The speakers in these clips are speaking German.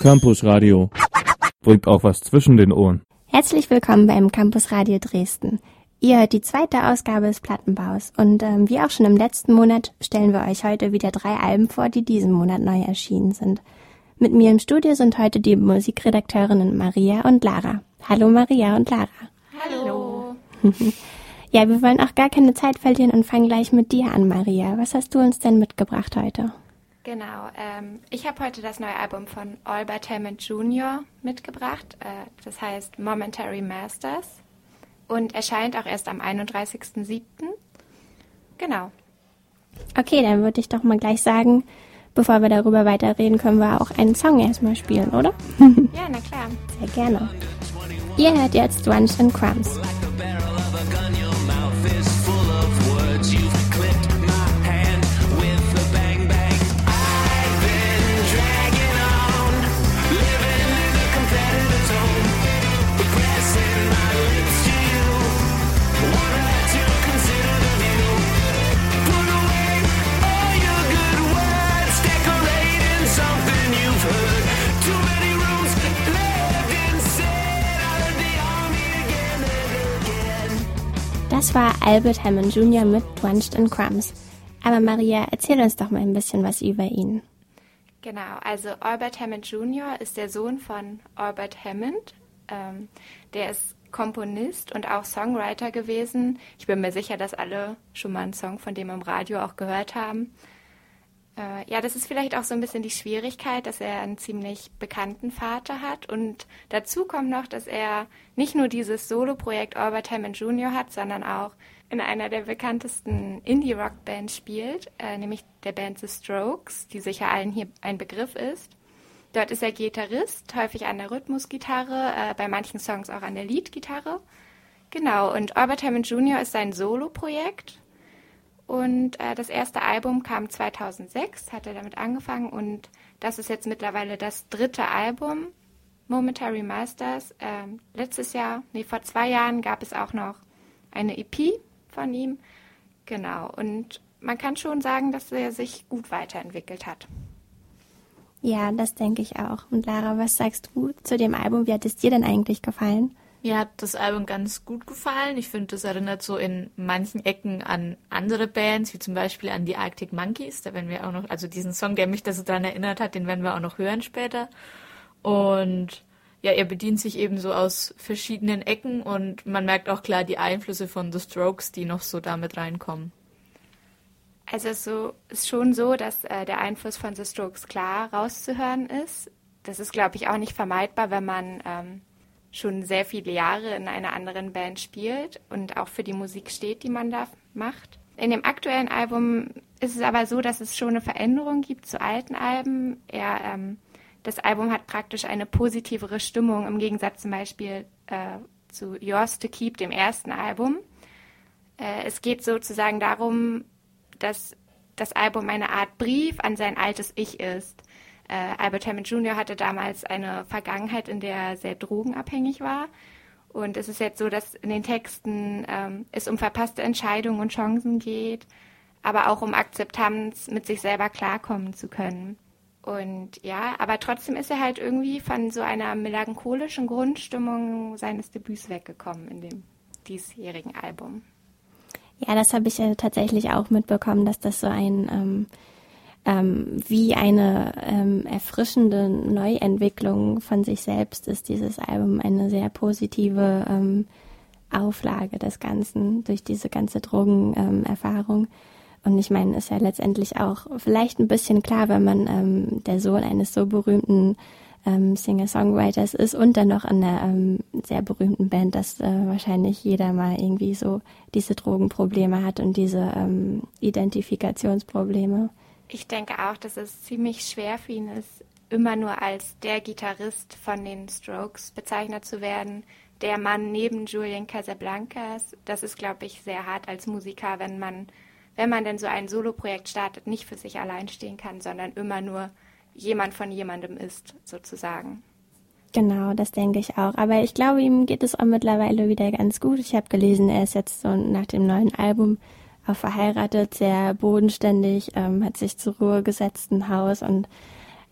Campus Radio bringt auch was zwischen den Ohren. Herzlich willkommen beim Campus Radio Dresden. Ihr hört die zweite Ausgabe des Plattenbaus und ähm, wie auch schon im letzten Monat stellen wir euch heute wieder drei Alben vor, die diesen Monat neu erschienen sind. Mit mir im Studio sind heute die Musikredakteurinnen Maria und Lara. Hallo Maria und Lara. Hallo. ja, wir wollen auch gar keine Zeit verlieren und fangen gleich mit dir an, Maria. Was hast du uns denn mitgebracht heute? Genau, ähm, ich habe heute das neue Album von Albert Hammond Jr. mitgebracht. Äh, das heißt Momentary Masters und erscheint auch erst am 31.07. Genau. Okay, dann würde ich doch mal gleich sagen, bevor wir darüber weiterreden, können wir auch einen Song erstmal spielen, oder? ja, na klar. Sehr gerne. Ihr hört jetzt Drunch and Crumbs. Albert Hammond Jr. mit Drenched in Crumbs. Aber Maria, erzähl uns doch mal ein bisschen was über ihn. Genau, also Albert Hammond Jr. ist der Sohn von Albert Hammond. Ähm, der ist Komponist und auch Songwriter gewesen. Ich bin mir sicher, dass alle schon mal einen Song von dem im Radio auch gehört haben. Äh, ja, das ist vielleicht auch so ein bisschen die Schwierigkeit, dass er einen ziemlich bekannten Vater hat. Und dazu kommt noch, dass er nicht nur dieses Solo-Projekt Albert Hammond Jr. hat, sondern auch in einer der bekanntesten Indie-Rock-Bands spielt, äh, nämlich der Band The Strokes, die sicher allen hier ein Begriff ist. Dort ist er Gitarrist, häufig an der Rhythmusgitarre, äh, bei manchen Songs auch an der Leadgitarre. Genau, und Albert Hammond Jr. ist sein Solo-Projekt und äh, das erste Album kam 2006, hat er damit angefangen und das ist jetzt mittlerweile das dritte Album, Momentary Masters. Ähm, letztes Jahr, nee, vor zwei Jahren gab es auch noch eine EP von ihm. Genau, und man kann schon sagen, dass er sich gut weiterentwickelt hat. Ja, das denke ich auch. Und Lara, was sagst du zu dem Album? Wie hat es dir denn eigentlich gefallen? Mir hat das Album ganz gut gefallen. Ich finde, das erinnert so in manchen Ecken an andere Bands, wie zum Beispiel an die Arctic Monkeys. Da werden wir auch noch, also diesen Song, der mich da so daran erinnert hat, den werden wir auch noch hören später. Und ja, er bedient sich eben so aus verschiedenen Ecken und man merkt auch klar die Einflüsse von The Strokes, die noch so damit reinkommen. Also es so, ist schon so, dass äh, der Einfluss von The Strokes klar rauszuhören ist. Das ist, glaube ich, auch nicht vermeidbar, wenn man ähm, schon sehr viele Jahre in einer anderen Band spielt und auch für die Musik steht, die man da macht. In dem aktuellen Album ist es aber so, dass es schon eine Veränderung gibt zu alten Alben. Er, ähm, das Album hat praktisch eine positivere Stimmung im Gegensatz zum Beispiel äh, zu Yours to Keep, dem ersten Album. Äh, es geht sozusagen darum, dass das Album eine Art Brief an sein altes Ich ist. Äh, Albert Hammond Jr. hatte damals eine Vergangenheit, in der er sehr drogenabhängig war. Und es ist jetzt so, dass in den Texten ähm, es um verpasste Entscheidungen und Chancen geht, aber auch um Akzeptanz, mit sich selber klarkommen zu können. Und ja, aber trotzdem ist er halt irgendwie von so einer melancholischen Grundstimmung seines Debüts weggekommen in dem diesjährigen Album. Ja, das habe ich äh, tatsächlich auch mitbekommen, dass das so ein ähm, ähm, wie eine ähm, erfrischende Neuentwicklung von sich selbst ist dieses Album eine sehr positive ähm, Auflage des Ganzen durch diese ganze Drogenerfahrung. Und ich meine, ist ja letztendlich auch vielleicht ein bisschen klar, wenn man ähm, der Sohn eines so berühmten ähm, Singer-Songwriters ist und dann noch in einer ähm, sehr berühmten Band, dass äh, wahrscheinlich jeder mal irgendwie so diese Drogenprobleme hat und diese ähm, Identifikationsprobleme. Ich denke auch, dass es ziemlich schwer für ihn ist, immer nur als der Gitarrist von den Strokes bezeichnet zu werden, der Mann neben Julian Casablancas. Das ist, glaube ich, sehr hart als Musiker, wenn man, wenn man denn so ein Soloprojekt startet, nicht für sich allein stehen kann, sondern immer nur jemand von jemandem ist, sozusagen. Genau, das denke ich auch. Aber ich glaube, ihm geht es auch mittlerweile wieder ganz gut. Ich habe gelesen, er ist jetzt so nach dem neuen Album verheiratet, sehr bodenständig, ähm, hat sich zur Ruhe gesetzt, ein Haus und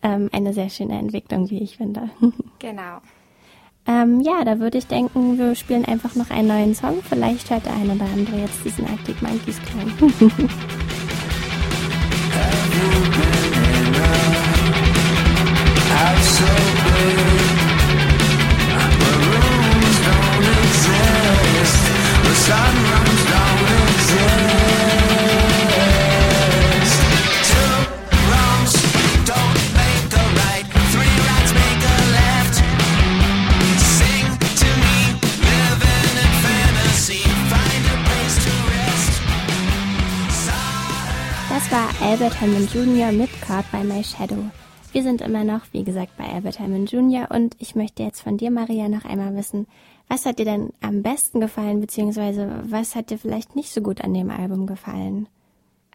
ähm, eine sehr schöne Entwicklung, wie ich finde. Genau. Ähm, ja, da würde ich denken, wir spielen einfach noch einen neuen Song. Vielleicht hört der eine oder andere jetzt diesen Arctic Monkeys Klang. Albert Hammond Jr. mit Caught by My Shadow. Wir sind immer noch, wie gesagt, bei Albert Hammond Jr. und ich möchte jetzt von dir, Maria, noch einmal wissen, was hat dir denn am besten gefallen, beziehungsweise was hat dir vielleicht nicht so gut an dem Album gefallen?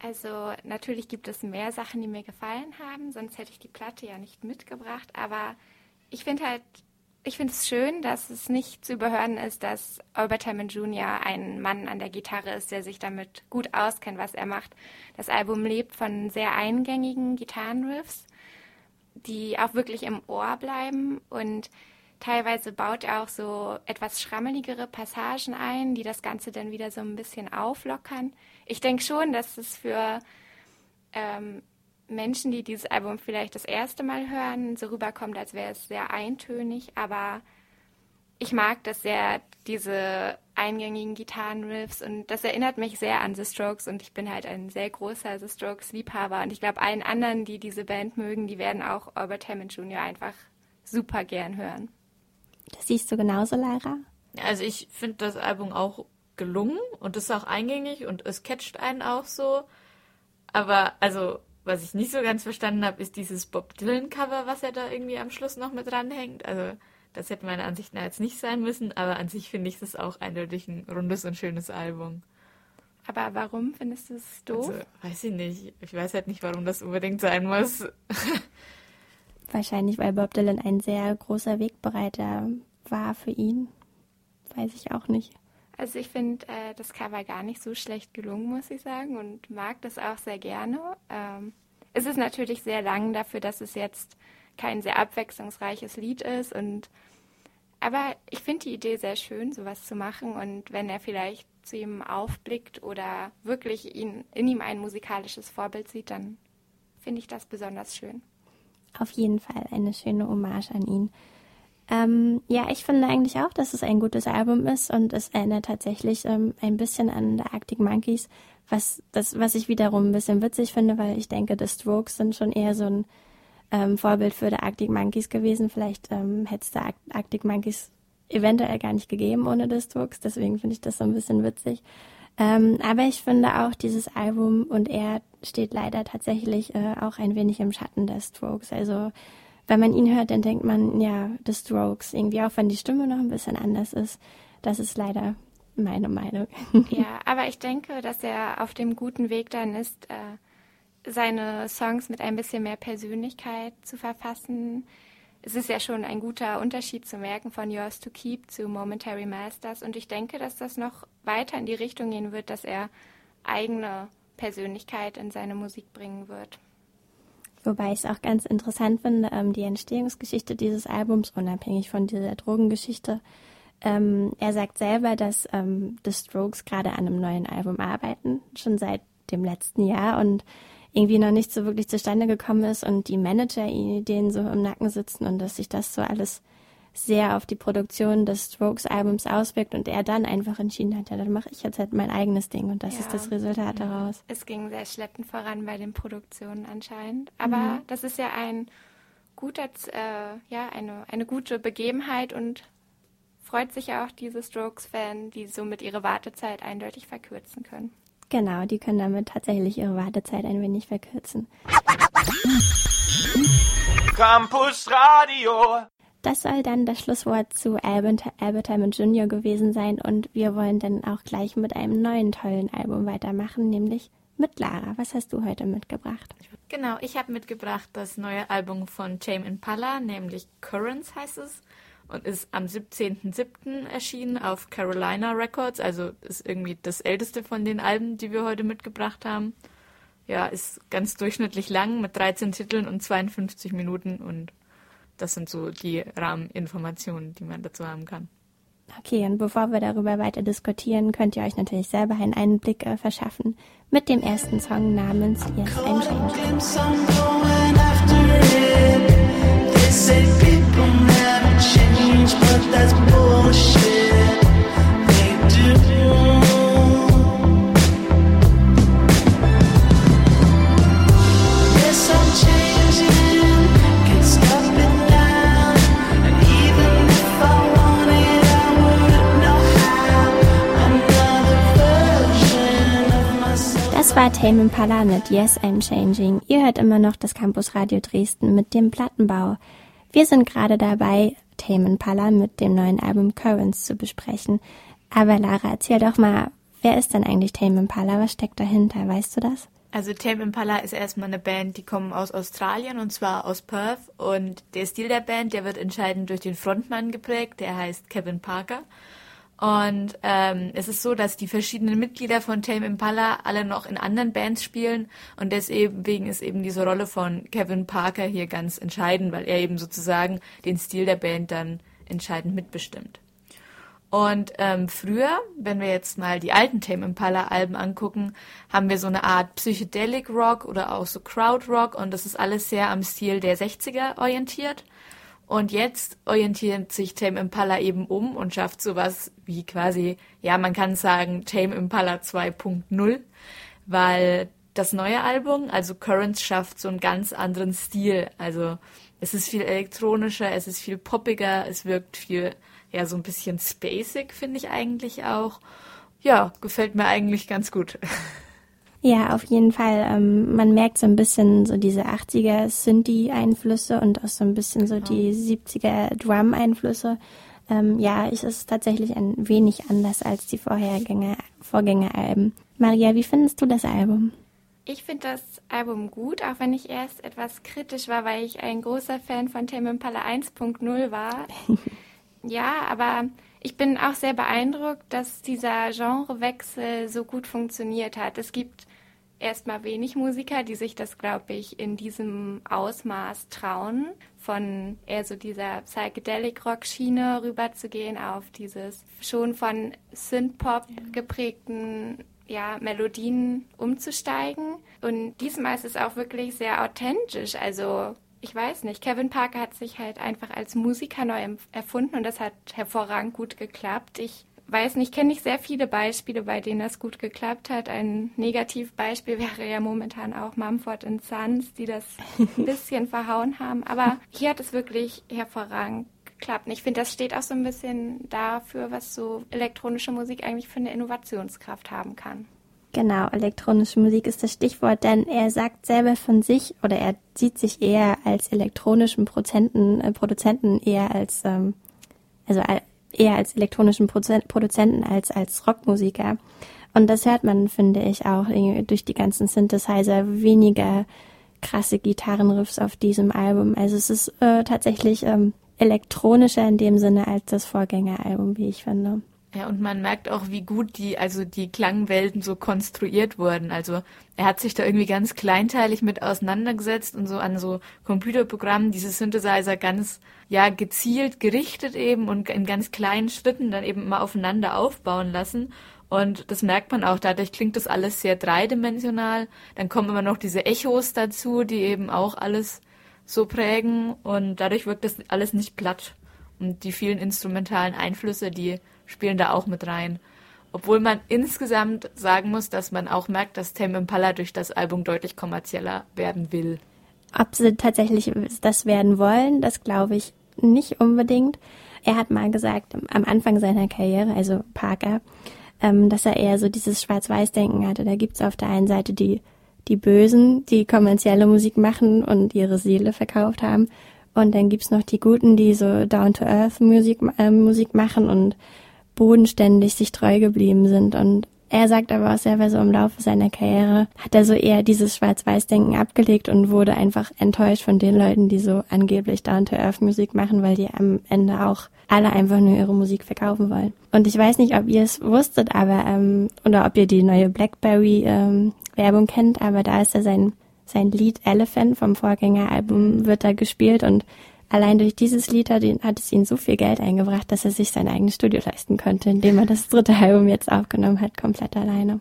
Also natürlich gibt es mehr Sachen, die mir gefallen haben, sonst hätte ich die Platte ja nicht mitgebracht. Aber ich finde halt, ich finde es schön, dass es nicht zu überhören ist, dass Albert Hammond Jr. ein Mann an der Gitarre ist, der sich damit gut auskennt, was er macht. Das Album lebt von sehr eingängigen Gitarrenriffs, die auch wirklich im Ohr bleiben und teilweise baut er auch so etwas schrammeligere Passagen ein, die das Ganze dann wieder so ein bisschen auflockern. Ich denke schon, dass es für ähm, Menschen, die dieses Album vielleicht das erste Mal hören, so rüberkommt, als wäre es sehr eintönig, aber ich mag das sehr, diese eingängigen Gitarrenriffs und das erinnert mich sehr an The Strokes und ich bin halt ein sehr großer The Strokes-Liebhaber und ich glaube, allen anderen, die diese Band mögen, die werden auch Albert Hammond Jr. einfach super gern hören. Das siehst du genauso, Lara? Also ich finde das Album auch gelungen und ist auch eingängig und es catcht einen auch so. Aber also, was ich nicht so ganz verstanden habe, ist dieses Bob Dylan-Cover, was er da irgendwie am Schluss noch mit dranhängt. Also das hätte meiner Ansicht nach jetzt nicht sein müssen, aber an sich finde ich das auch eindeutig ein rundes und schönes Album. Aber warum findest du es doof? Also, weiß ich nicht. Ich weiß halt nicht, warum das unbedingt sein muss. Wahrscheinlich, weil Bob Dylan ein sehr großer Wegbereiter war für ihn. Weiß ich auch nicht. Also ich finde äh, das Cover gar nicht so schlecht gelungen, muss ich sagen, und mag das auch sehr gerne. Ähm, es ist natürlich sehr lang dafür, dass es jetzt kein sehr abwechslungsreiches Lied ist. Und aber ich finde die Idee sehr schön, sowas zu machen. Und wenn er vielleicht zu ihm aufblickt oder wirklich ihn, in ihm ein musikalisches Vorbild sieht, dann finde ich das besonders schön. Auf jeden Fall eine schöne Hommage an ihn. Ähm, ja, ich finde eigentlich auch, dass es ein gutes Album ist und es erinnert tatsächlich ähm, ein bisschen an The Arctic Monkeys, was, das, was ich wiederum ein bisschen witzig finde, weil ich denke, The Strokes sind schon eher so ein ähm, Vorbild für The Arctic Monkeys gewesen. Vielleicht ähm, hätte es The Arctic Monkeys eventuell gar nicht gegeben ohne The Strokes, deswegen finde ich das so ein bisschen witzig. Ähm, aber ich finde auch dieses Album und er steht leider tatsächlich äh, auch ein wenig im Schatten der Strokes. Also wenn man ihn hört, dann denkt man, ja, The Strokes, irgendwie auch wenn die Stimme noch ein bisschen anders ist. Das ist leider meine Meinung. Ja, aber ich denke, dass er auf dem guten Weg dann ist, äh, seine Songs mit ein bisschen mehr Persönlichkeit zu verfassen. Es ist ja schon ein guter Unterschied zu merken von Yours to Keep zu Momentary Masters. Und ich denke, dass das noch weiter in die Richtung gehen wird, dass er eigene Persönlichkeit in seine Musik bringen wird. Wobei ich es auch ganz interessant finde, ähm, die Entstehungsgeschichte dieses Albums, unabhängig von dieser Drogengeschichte. Ähm, er sagt selber, dass ähm, The Strokes gerade an einem neuen Album arbeiten, schon seit dem letzten Jahr und irgendwie noch nicht so wirklich zustande gekommen ist und die Manager denen so im Nacken sitzen und dass sich das so alles sehr auf die Produktion des Strokes-Albums auswirkt und er dann einfach entschieden hat, ja, dann mache ich jetzt halt mein eigenes Ding und das Ja. ist das Resultat daraus. Es ging sehr schleppend voran bei den Produktionen anscheinend. Aber Mhm. das ist ja ein guter, äh, ja, eine, eine gute Begebenheit und freut sich ja auch diese Strokes-Fan, die somit ihre Wartezeit eindeutig verkürzen können. Genau, die können damit tatsächlich ihre Wartezeit ein wenig verkürzen. Campus Radio. Das soll dann das Schlusswort zu Albert, Albert Hammond Jr. gewesen sein und wir wollen dann auch gleich mit einem neuen tollen Album weitermachen, nämlich mit Lara. Was hast du heute mitgebracht? Genau, ich habe mitgebracht das neue Album von Tame Impala, nämlich Currents heißt es und ist am 17.07. erschienen auf Carolina Records, also ist irgendwie das älteste von den Alben, die wir heute mitgebracht haben. ja, ist ganz durchschnittlich lang mit 13 Titeln und 52 Minuten und das sind so die Rahmeninformationen, die man dazu haben kann. Okay, und bevor wir darüber weiter diskutieren, könnt ihr euch natürlich selber einen Einblick äh, verschaffen mit dem ersten Song namens Yes, I'm Changing. Das war Tame Impala mit Yes, I'm Changing. Ihr hört immer noch das Campus Radio Dresden mit dem Plattenbau. Wir sind gerade dabei, Tame Impala mit dem neuen Album Currents zu besprechen. Aber Lara, erzähl doch mal, wer ist denn eigentlich Tame Impala? Was steckt dahinter? Weißt du das? Also Tame Impala ist erstmal eine Band, die kommen aus Australien und zwar aus Perth und der Stil der Band, der wird entscheidend durch den Frontmann geprägt, der heißt Kevin Parker. Und ähm, es ist so, dass die verschiedenen Mitglieder von Tame Impala alle noch in anderen Bands spielen und deswegen ist eben diese Rolle von Kevin Parker hier ganz entscheidend, weil er eben sozusagen den Stil der Band dann entscheidend mitbestimmt. Und ähm, früher, wenn wir jetzt mal die alten Tame Impala Alben angucken, haben wir so eine Art Psychedelic Rock oder auch so Crowd Rock und das ist alles sehr am Stil der 60er orientiert. Und jetzt orientiert sich Tame Impala eben um und schafft sowas wie quasi, ja, man kann sagen Tame Impala 2.0, weil das neue Album, also Currents, schafft so einen ganz anderen Stil. Also es ist viel elektronischer, es ist viel poppiger, es wirkt viel ja so ein bisschen spacig, finde ich eigentlich auch. Ja, gefällt mir eigentlich ganz gut. Ja, auf jeden Fall. Ähm, man merkt so ein bisschen so diese 80er Synthie-Einflüsse und auch so ein bisschen so die 70er Drum-Einflüsse. Ähm, ja, es ist tatsächlich ein wenig anders als die Vorhergänger, Vorgängeralben. Maria, wie findest du das Album? Ich finde das Album gut, auch wenn ich erst etwas kritisch war, weil ich ein großer Fan von Tame Impala 1.0 war. ja, aber ich bin auch sehr beeindruckt, dass dieser Genrewechsel so gut funktioniert hat. Es gibt erstmal wenig Musiker, die sich das, glaube ich, in diesem Ausmaß trauen, von eher so dieser Psychedelic-Rock-Schiene rüberzugehen auf dieses schon von Synthpop geprägten ja, Melodien umzusteigen. Und diesmal ist es auch wirklich sehr authentisch. Also ich weiß nicht, Kevin Parker hat sich halt einfach als Musiker neu erfunden und das hat hervorragend gut geklappt. Ich weiß nicht, kenne nicht sehr viele Beispiele, bei denen das gut geklappt hat. Ein Negativbeispiel wäre ja momentan auch Mumford Sons, die das ein bisschen verhauen haben. Aber hier hat es wirklich hervorragend geklappt. Und ich finde, das steht auch so ein bisschen dafür, was so elektronische Musik eigentlich für eine Innovationskraft haben kann. Genau, elektronische Musik ist das Stichwort, denn er sagt selber von sich oder er sieht sich eher als elektronischen Prozenten, äh, Produzenten eher als ähm, also eher als elektronischen Produzenten als als Rockmusiker. Und das hört man, finde ich, auch durch die ganzen Synthesizer weniger krasse Gitarrenriffs auf diesem Album. Also es ist äh, tatsächlich ähm, elektronischer in dem Sinne als das Vorgängeralbum, wie ich finde. Ja, und man merkt auch, wie gut die, also die Klangwelten so konstruiert wurden. Also er hat sich da irgendwie ganz kleinteilig mit auseinandergesetzt und so an so Computerprogrammen diese Synthesizer ganz, ja, gezielt gerichtet eben und in ganz kleinen Schritten dann eben mal aufeinander aufbauen lassen. Und das merkt man auch, dadurch klingt das alles sehr dreidimensional. Dann kommen immer noch diese Echos dazu, die eben auch alles so prägen und dadurch wirkt das alles nicht platt. Und die vielen instrumentalen Einflüsse, die spielen da auch mit rein. Obwohl man insgesamt sagen muss, dass man auch merkt, dass Tame Impala durch das Album deutlich kommerzieller werden will. Ob sie tatsächlich das werden wollen, das glaube ich nicht unbedingt. Er hat mal gesagt, am Anfang seiner Karriere, also Parker, ähm, dass er eher so dieses Schwarz-Weiß-Denken hatte. Da gibt's auf der einen Seite die, die Bösen, die kommerzielle Musik machen und ihre Seele verkauft haben. Und dann gibt's noch die Guten, die so Down-to-Earth-Musik äh, Musik machen und bodenständig sich treu geblieben sind. Und er sagt aber auch selber so im Laufe seiner Karriere hat er so eher dieses Schwarz-Weiß-Denken abgelegt und wurde einfach enttäuscht von den Leuten, die so angeblich Down-to-Earth-Musik machen, weil die am Ende auch alle einfach nur ihre Musik verkaufen wollen. Und ich weiß nicht, ob ihr es wusstet, aber ähm, oder ob ihr die neue Blackberry ähm, Werbung kennt, aber da ist er sein, sein Lied Elephant vom Vorgängeralbum wird da gespielt und allein durch dieses Lied hat, hat es ihn so viel Geld eingebracht, dass er sich sein eigenes Studio leisten konnte, indem er das dritte Album jetzt aufgenommen hat, komplett alleine.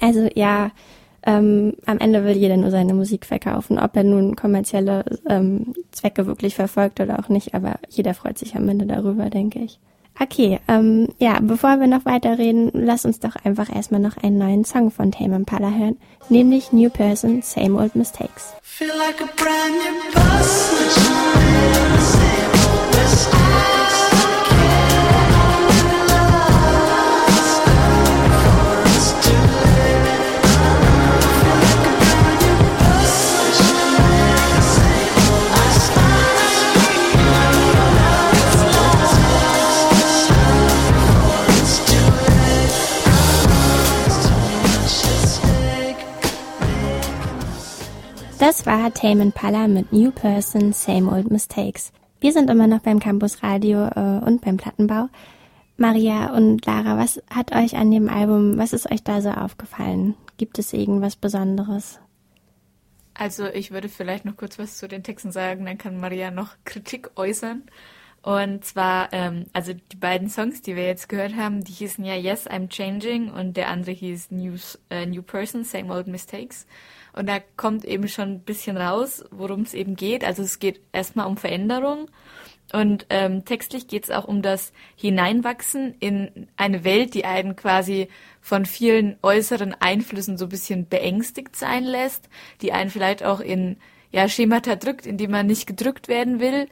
Also ja, ähm, am Ende will jeder nur seine Musik verkaufen, ob er nun kommerzielle ähm, Zwecke wirklich verfolgt oder auch nicht, aber jeder freut sich am Ende darüber, denke ich. Okay, ähm, ja, bevor wir noch weiterreden, lass uns doch einfach erstmal noch einen neuen Song von Tame Impala hören, nämlich New Person, Same Old Mistakes. Feel like a brand new person. Same old mistakes. War Tame Impala mit New Person, Same Old Mistakes. Wir sind immer noch beim Campus Radio äh, und beim Plattenbau. Maria und Lara, was hat euch an dem Album, was ist euch da so aufgefallen? Gibt es irgendwas Besonderes? Also ich würde vielleicht noch kurz was zu den Texten sagen, dann kann Maria noch Kritik äußern. Und zwar, ähm, also die beiden Songs, die wir jetzt gehört haben, die hießen ja Yes, I'm Changing und der andere hieß New, äh, New Person, Same Old Mistakes. Und da kommt eben schon ein bisschen raus, worum es eben geht. Also es geht erstmal um Veränderung und ähm, textlich geht es auch um das Hineinwachsen in eine Welt, die einen quasi von vielen äußeren Einflüssen so ein bisschen beängstigt sein lässt, die einen vielleicht auch in ja, Schemata drückt, in die man nicht gedrückt werden will.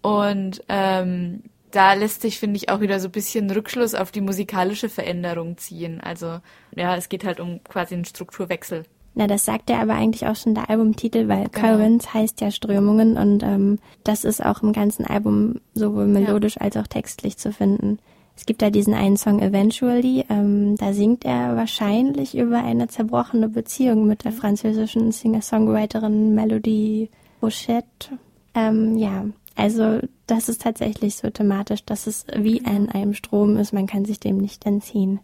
Und ähm, da lässt sich, finde ich, auch wieder so ein bisschen Rückschluss auf die musikalische Veränderung ziehen. Also ja, es geht halt um quasi einen Strukturwechsel. Na, das sagt ja aber eigentlich auch schon der Albumtitel, weil Genau. Currents heißt ja Strömungen und ähm, das ist auch im ganzen Album sowohl melodisch als auch textlich zu finden. Es gibt da diesen einen Song Eventually, ähm, da singt er wahrscheinlich über eine zerbrochene Beziehung mit der französischen Singer-Songwriterin Melody Rochette. Ähm, ja, also das ist tatsächlich so thematisch, dass es wie in einem Strom ist, man kann sich dem nicht entziehen.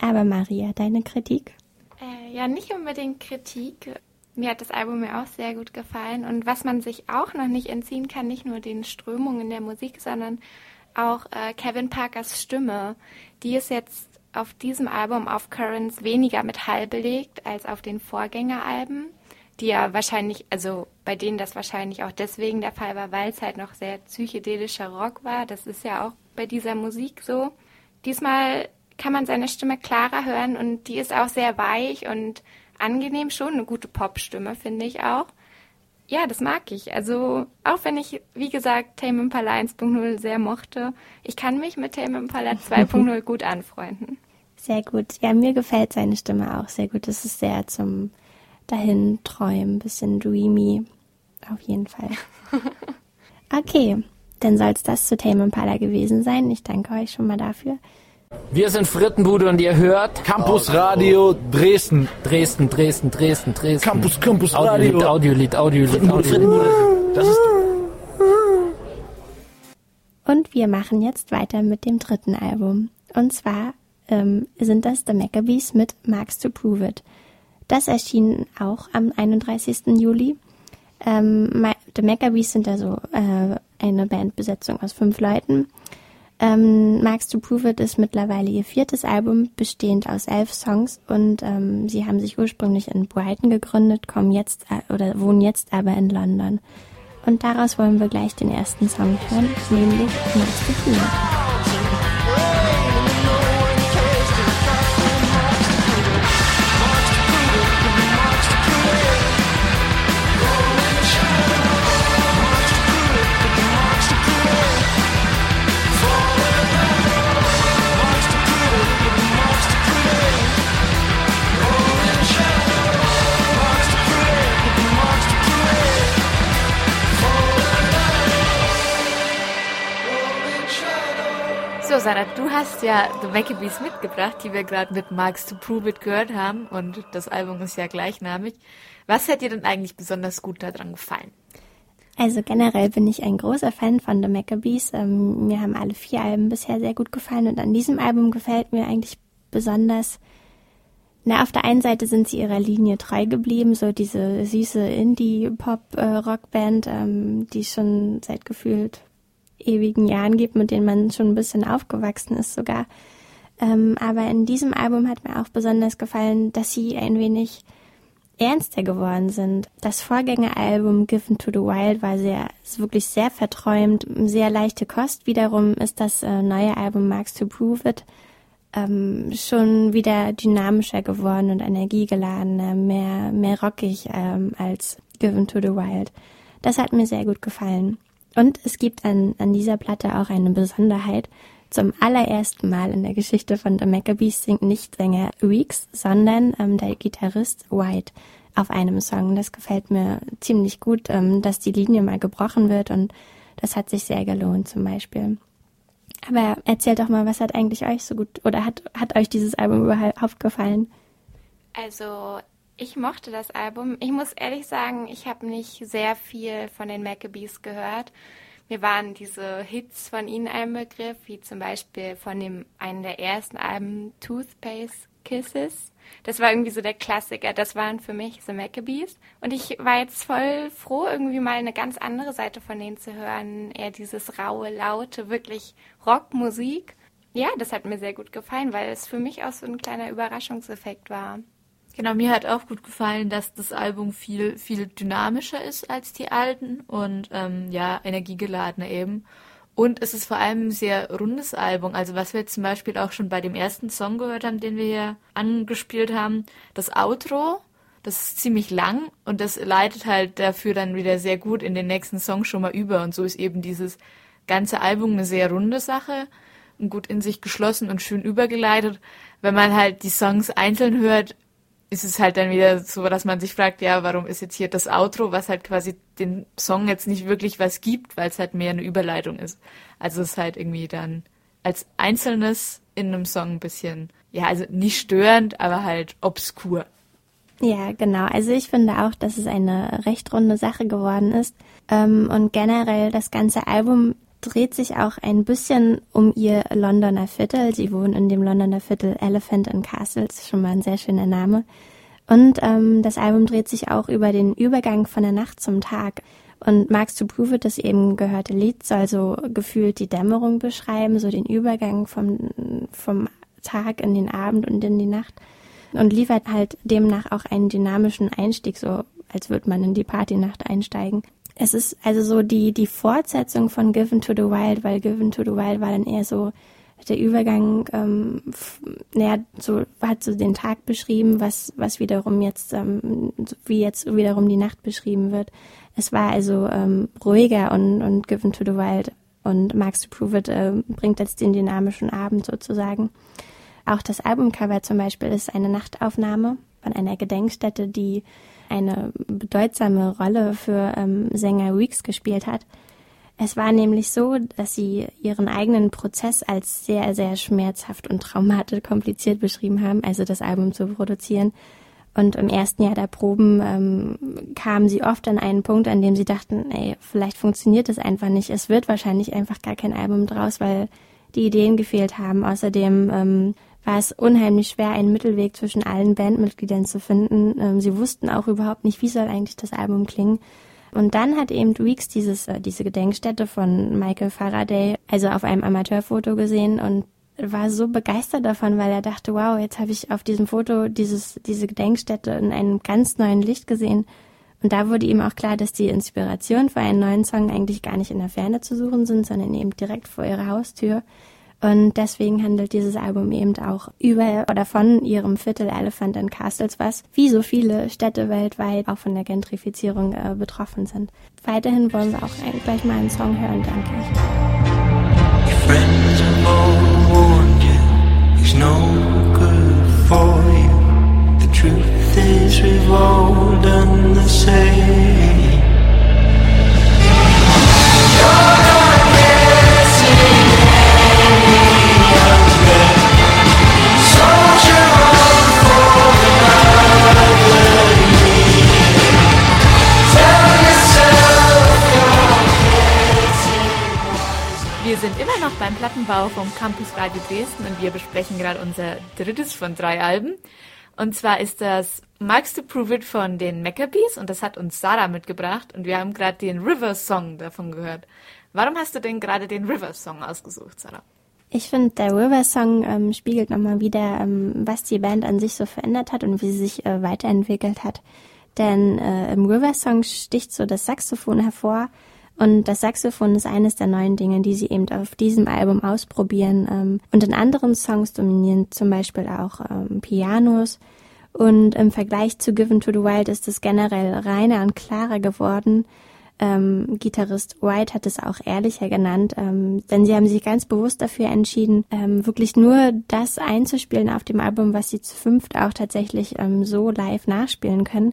Aber Maria, deine Kritik? Äh, ja, nicht unbedingt Kritik. Mir hat das Album ja auch sehr gut gefallen. Und was man sich auch noch nicht entziehen kann, nicht nur den Strömungen der Musik, sondern auch äh, Kevin Parkers Stimme. Die ist jetzt auf diesem Album auf Currents weniger mit Hall belegt als auf den Vorgängeralben, die ja wahrscheinlich, also bei denen das wahrscheinlich auch deswegen der Fall war, weil es halt noch sehr psychedelischer Rock war. Das ist ja auch bei dieser Musik so. Diesmal kann man seine Stimme klarer hören und die ist auch sehr weich und angenehm schon. Eine gute Popstimme, finde ich auch. Ja, das mag ich. Also, auch wenn ich, wie gesagt, Tame Impala 1.0 sehr mochte, ich kann mich mit Tame Impala 2.0 gut anfreunden. Sehr gut. Ja, mir gefällt seine Stimme auch sehr gut. Es ist sehr zum dahin träumen, bisschen dreamy. Auf jeden Fall. Okay, dann soll es das zu Tame Impala gewesen sein. Ich danke euch schon mal dafür. Wir sind Frittenbude und ihr hört Campus Radio Dresden. Dresden, Dresden, Dresden, Dresden. Campus, Campus Audiolied, Radio. Audiolied, Audiolied, Audiolied. Frittenbude. Das ist Und wir machen jetzt weiter mit dem dritten Album. Und zwar ähm, sind das The Maccabees mit Marks to Prove It. Das erschien auch am 31. Juli. Ähm, The Maccabees sind also äh, eine Bandbesetzung aus fünf Leuten. Ähm, Marks to Prove It ist mittlerweile ihr viertes Album, bestehend aus elf Songs und ähm, sie haben sich ursprünglich in Brighton gegründet, kommen jetzt äh, oder wohnen jetzt aber in London. Und daraus wollen wir gleich den ersten Song hören, nämlich Marks to Prove It. So, Sarah, du hast ja The Maccabees mitgebracht, die wir gerade mit Marks to Prove It gehört haben und das Album ist ja gleichnamig. Was hat dir denn eigentlich besonders gut daran gefallen? Also generell bin ich ein großer Fan von The Maccabees. Ähm, mir haben alle vier Alben bisher sehr gut gefallen und an diesem Album gefällt mir eigentlich besonders Na, auf der einen Seite sind sie ihrer Linie treu geblieben, so diese süße Indie-Pop-Rockband, ähm, die schon seit gefühlt ewigen Jahren gibt, mit denen man schon ein bisschen aufgewachsen ist sogar. Ähm, aber in diesem Album hat mir auch besonders gefallen, dass sie ein wenig ernster geworden sind. Das Vorgängeralbum Given to the Wild war sehr, wirklich sehr verträumt, sehr leichte Kost. Wiederum ist das äh, neue Album Marks to Prove It ähm, schon wieder dynamischer geworden und energiegeladener, mehr, mehr rockig ähm, als Given to the Wild. Das hat mir sehr gut gefallen. Und es gibt an, an dieser Platte auch eine Besonderheit. Zum allerersten Mal in der Geschichte von The Maccabees singt nicht Sänger Weeks, sondern ähm, der Gitarrist White auf einem Song. Das gefällt mir ziemlich gut, ähm, dass die Linie mal gebrochen wird und das hat sich sehr gelohnt zum Beispiel. Aber erzählt doch mal, was hat eigentlich euch so gut oder hat, hat euch dieses Album überhaupt gefallen? Also ich mochte das Album. Ich muss ehrlich sagen, ich habe nicht sehr viel von den Maccabees gehört. Mir waren diese Hits von ihnen ein Begriff, wie zum Beispiel von dem einen der ersten Alben Toothpaste Kisses. Das war irgendwie so der Klassiker. Das waren für mich The Maccabees. Und ich war jetzt voll froh, irgendwie mal eine ganz andere Seite von denen zu hören. Eher dieses raue, laute, wirklich Rockmusik. Ja, das hat mir sehr gut gefallen, weil es für mich auch so ein kleiner Überraschungseffekt war. Genau, mir hat auch gut gefallen, dass das Album viel, viel dynamischer ist als die alten und ähm, ja, energiegeladener eben. Und es ist vor allem ein sehr rundes Album. Also was wir jetzt zum Beispiel auch schon bei dem ersten Song gehört haben, den wir hier angespielt haben, das Outro, das ist ziemlich lang und das leitet halt dafür dann wieder sehr gut in den nächsten Song schon mal über. Und so ist eben dieses ganze Album eine sehr runde Sache und gut in sich geschlossen und schön übergeleitet. Wenn man halt die Songs einzeln hört, ist es halt dann wieder so, dass man sich fragt, ja, warum ist jetzt hier das Outro, was halt quasi den Song jetzt nicht wirklich was gibt, weil es halt mehr eine Überleitung ist. Also es ist halt irgendwie dann als Einzelnes in einem Song ein bisschen, ja, also nicht störend, aber halt obskur. Ja, genau. Also ich finde auch, dass es eine recht runde Sache geworden ist. Ähm, und generell das ganze Album dreht sich auch ein bisschen um ihr Londoner Viertel. Sie wohnen in dem Londoner Viertel Elephant and Castle, das ist schon mal ein sehr schöner Name. Und ähm, das Album dreht sich auch über den Übergang von der Nacht zum Tag. Und Marks to Prove It, das eben gehörte Lied, soll so gefühlt die Dämmerung beschreiben, so den Übergang vom, vom Tag in den Abend und in die Nacht. Und liefert halt demnach auch einen dynamischen Einstieg, so als würde man in die Partynacht einsteigen. Es ist also so die, die Fortsetzung von Given to the Wild, weil Given to the Wild war dann eher so der Übergang, ähm, naja, so hat so den Tag beschrieben, was, was wiederum jetzt, ähm, wie jetzt wiederum die Nacht beschrieben wird. Es war also ähm, ruhiger und, und Given to the Wild und Marks to Prove It äh, bringt jetzt den dynamischen Abend sozusagen. Auch das Albumcover zum Beispiel ist eine Nachtaufnahme von einer Gedenkstätte, die eine bedeutsame Rolle für ähm, Sänger Weeks gespielt hat. Es war nämlich so, dass sie ihren eigenen Prozess als sehr, sehr schmerzhaft und traumatisch kompliziert beschrieben haben, also das Album zu produzieren. Und im ersten Jahr der Proben ähm, kamen sie oft an einen Punkt, an dem sie dachten, ey, vielleicht funktioniert es einfach nicht. Es wird wahrscheinlich einfach gar kein Album draus, weil die Ideen gefehlt haben. Außerdem ähm, war es unheimlich schwer, einen Mittelweg zwischen allen Bandmitgliedern zu finden. Ähm, sie wussten auch überhaupt nicht, wie soll eigentlich das Album klingen. Und dann hat eben Weeks dieses, äh, diese Gedenkstätte von Michael Faraday, also auf einem Amateurfoto gesehen und war so begeistert davon, weil er dachte, wow, jetzt habe ich auf diesem Foto dieses, diese Gedenkstätte in einem ganz neuen Licht gesehen. Und da wurde ihm auch klar, dass die Inspiration für einen neuen Song eigentlich gar nicht in der Ferne zu suchen sind, sondern eben direkt vor ihrer Haustür. Und deswegen handelt dieses Album eben auch über oder von ihrem Viertel Elephant and Castles, was wie so viele Städte weltweit auch von der Gentrifizierung äh, betroffen sind. Weiterhin wollen wir auch ein, gleich mal einen Song hören, denke ich. Vom Campus Radio Dresden und wir besprechen gerade unser drittes von drei Alben. Und zwar ist das Marks to Prove It von den Maccabees und das hat uns Sarah mitgebracht und wir haben gerade den River Song davon gehört. Warum hast du denn gerade den River Song ausgesucht, Sarah? Ich finde, der River Song ähm, spiegelt nochmal wieder, ähm, was die Band an sich so verändert hat und wie sie sich äh, weiterentwickelt hat. Denn äh, im River Song sticht so das Saxophon hervor und das Saxophon ist eines der neuen Dinge, die sie eben auf diesem Album ausprobieren. Ähm, und in anderen Songs dominieren zum Beispiel auch ähm, Pianos. Und im Vergleich zu Given to the Wild ist es generell reiner und klarer geworden. Ähm, Gitarrist White hat es auch ehrlicher genannt, ähm, denn sie haben sich ganz bewusst dafür entschieden, ähm, wirklich nur das einzuspielen auf dem Album, was sie zu fünft auch tatsächlich ähm, so live nachspielen können.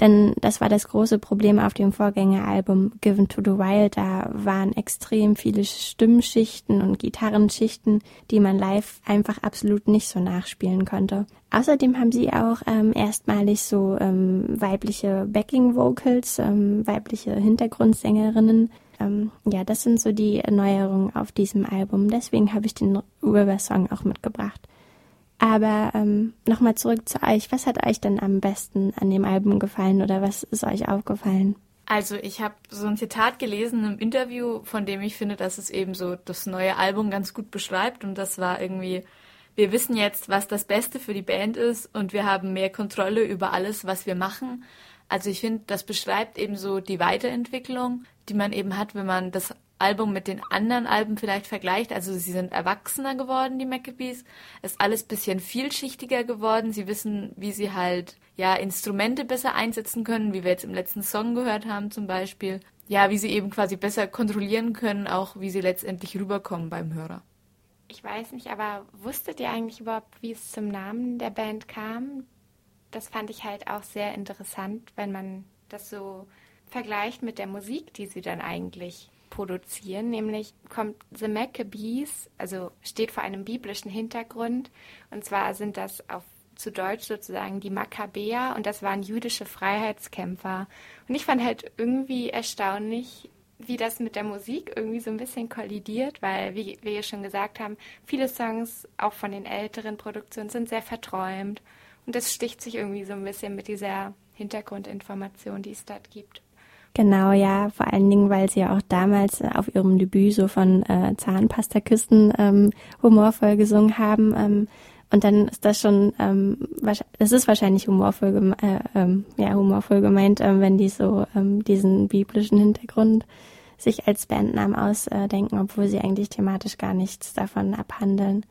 Denn das war das große Problem auf dem Vorgängeralbum Given to the Wild. Da waren extrem viele Stimmschichten und Gitarrenschichten, die man live einfach absolut nicht so nachspielen konnte. Außerdem haben sie auch ähm, erstmalig so ähm, weibliche Backing Vocals, ähm, weibliche Hintergrundsängerinnen. Ähm, ja, das sind so die Neuerungen auf diesem Album. Deswegen habe ich den River Song auch mitgebracht. Aber ähm, nochmal zurück zu euch. Was hat euch denn am besten an dem Album gefallen oder was ist euch aufgefallen? Also ich habe so ein Zitat gelesen im Interview, von dem ich finde, dass es eben so das neue Album ganz gut beschreibt und das war irgendwie, wir wissen jetzt, was das Beste für die Band ist und wir haben mehr Kontrolle über alles, was wir machen. Also ich finde, das beschreibt eben so die Weiterentwicklung, die man eben hat, wenn man das Album mit den anderen Alben vielleicht vergleicht. Also sie sind erwachsener geworden, die Maccabees. Ist alles bisschen vielschichtiger geworden. Sie wissen, wie sie halt ja Instrumente besser einsetzen können, wie wir jetzt im letzten Song gehört haben zum Beispiel. Ja, wie sie eben quasi besser kontrollieren können, auch wie sie letztendlich rüberkommen beim Hörer. Ich weiß nicht, aber wusstet ihr eigentlich überhaupt, wie es zum Namen der Band kam? Das fand ich halt auch sehr interessant, wenn man das so vergleicht mit der Musik, die sie dann eigentlich produzieren. Nämlich kommt The Maccabees, also steht vor einem biblischen Hintergrund. Und zwar sind das auf zu Deutsch sozusagen die Makkabäer und das waren jüdische Freiheitskämpfer. Und ich fand halt irgendwie erstaunlich, wie das mit der Musik irgendwie so ein bisschen kollidiert, weil, wie wir schon gesagt haben, viele Songs, auch von den älteren Produktionen, sind sehr verträumt. Und das sticht sich irgendwie so ein bisschen mit dieser Hintergrundinformation, die es dort gibt. Genau, ja, vor allen Dingen, weil sie ja auch damals äh, auf ihrem Debüt so von äh, Zahnpastaküsten ähm, humorvoll gesungen haben. Ähm, und dann ist das schon, ähm, es ist wahrscheinlich humorvoll, geme äh, ähm, ja, humorvoll gemeint, ähm, wenn die so ähm, diesen biblischen Hintergrund sich als Bandnamen ausdenken, obwohl sie eigentlich thematisch gar nichts davon abhandeln.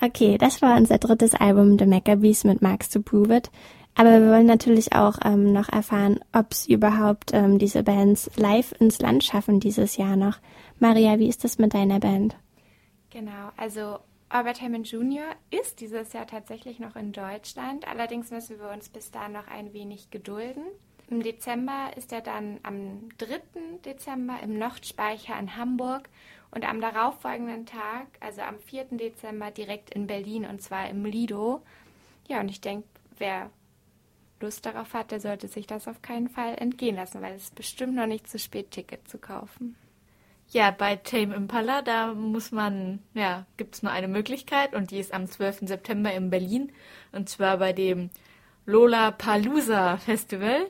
Okay, das war unser drittes Album, The Maccabees mit Marks to Prove It. Aber wir wollen natürlich auch ähm, noch erfahren, ob es überhaupt ähm, diese Bands live ins Land schaffen dieses Jahr noch. Maria, wie ist das mit deiner Band? Genau, also Albert Hammond Jr. ist dieses Jahr tatsächlich noch in Deutschland. Allerdings müssen wir uns bis dahin noch ein wenig gedulden. Im Dezember ist er dann am 3. Dezember im Nordspeicher in Hamburg und am darauffolgenden Tag, also am 4. Dezember, direkt in Berlin und zwar im Lido. Ja, und ich denke, wer Lust darauf hat, der sollte sich das auf keinen Fall entgehen lassen, weil es ist bestimmt noch nicht zu spät, Ticket zu kaufen. Ja, bei Tame Impala, da muss man, ja, gibt es nur eine Möglichkeit und die ist am 12. September in Berlin und zwar bei dem Lola Palusa Festival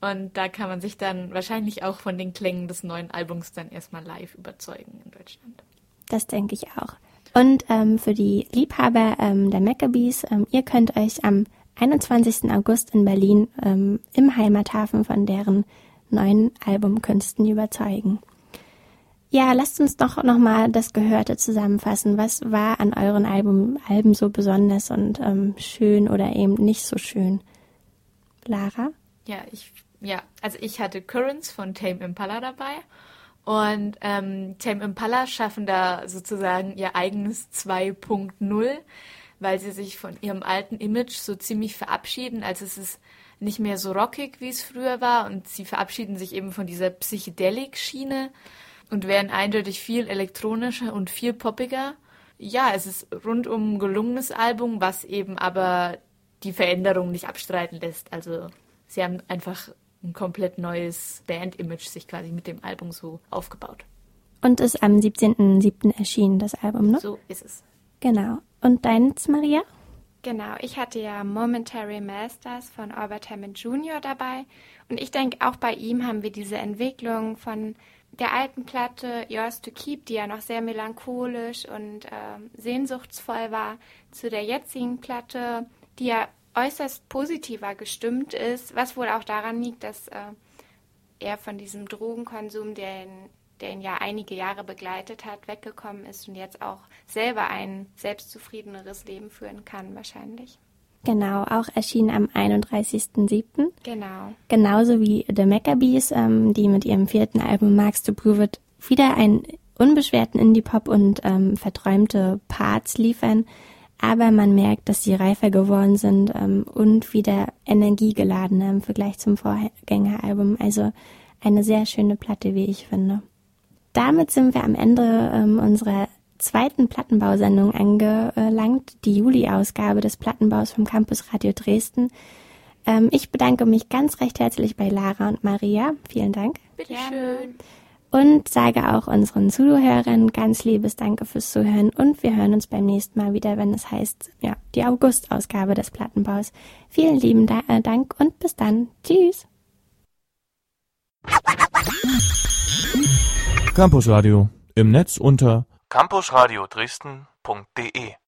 und da kann man sich dann wahrscheinlich auch von den Klängen des neuen Albums dann erstmal live überzeugen in Deutschland. Das denke ich auch. Und ähm, für die Liebhaber ähm, der Maccabees, ähm, ihr könnt euch am 21. August in Berlin ähm, im Heimathafen von deren neuen Albumkünsten überzeugen. Ja, lasst uns doch nochmal das Gehörte zusammenfassen. Was war an euren Album, Alben so besonders und ähm, schön oder eben nicht so schön? Lara? Ja, ich, ja, also ich hatte Currents von Tame Impala dabei und ähm, Tame Impala schaffen da sozusagen ihr eigenes 2.0, weil sie sich von ihrem alten Image so ziemlich verabschieden. Also es ist nicht mehr so rockig, wie es früher war und sie verabschieden sich eben von dieser Psychedelik-Schiene und werden eindeutig viel elektronischer und viel poppiger. Ja, es ist rundum ein gelungenes Album, was eben aber die Veränderung nicht abstreiten lässt. Also sie haben einfach ein komplett neues Band-Image sich quasi mit dem Album so aufgebaut. Und ist am 17.07. erschienen, das Album, ne? So ist es. Genau. Und deins, Maria? Genau, ich hatte ja Momentary Masters von Albert Hammond Jr. dabei und ich denke, auch bei ihm haben wir diese Entwicklung von der alten Platte Yours to Keep, die ja noch sehr melancholisch und ähm, sehnsuchtsvoll war, zu der jetzigen Platte, die ja äußerst positiver gestimmt ist, was wohl auch daran liegt, dass äh, er von diesem Drogenkonsum, der ihn, der ihn ja einige Jahre begleitet hat, weggekommen ist und jetzt auch selber ein selbstzufriedeneres Leben führen kann, wahrscheinlich. Genau, auch erschien am 31.07. Genau. Genauso wie The Maccabees, ähm, die mit ihrem vierten Album Marks to Prove It wieder einen unbeschwerten Indie-Pop und ähm, verträumte Parts liefern. Aber man merkt, dass sie reifer geworden sind ähm, und wieder energiegeladener im Vergleich zum Vorgängeralbum. Also eine sehr schöne Platte, wie ich finde. Damit sind wir am Ende ähm, unserer zweiten Plattenbausendung angelangt, die Juli-Ausgabe des Plattenbaus vom Campus Radio Dresden. Ähm, ich bedanke mich ganz recht herzlich bei Lara und Maria. Vielen Dank. Bitte schön. Und sage auch unseren Zuhörern ganz liebes Danke fürs Zuhören und wir hören uns beim nächsten Mal wieder, wenn es heißt, ja, die August-Ausgabe des Plattenbaus. Vielen lieben da äh, Dank und bis dann. Tschüss. Campus Radio. Im Netz unter campusradio Dresden.de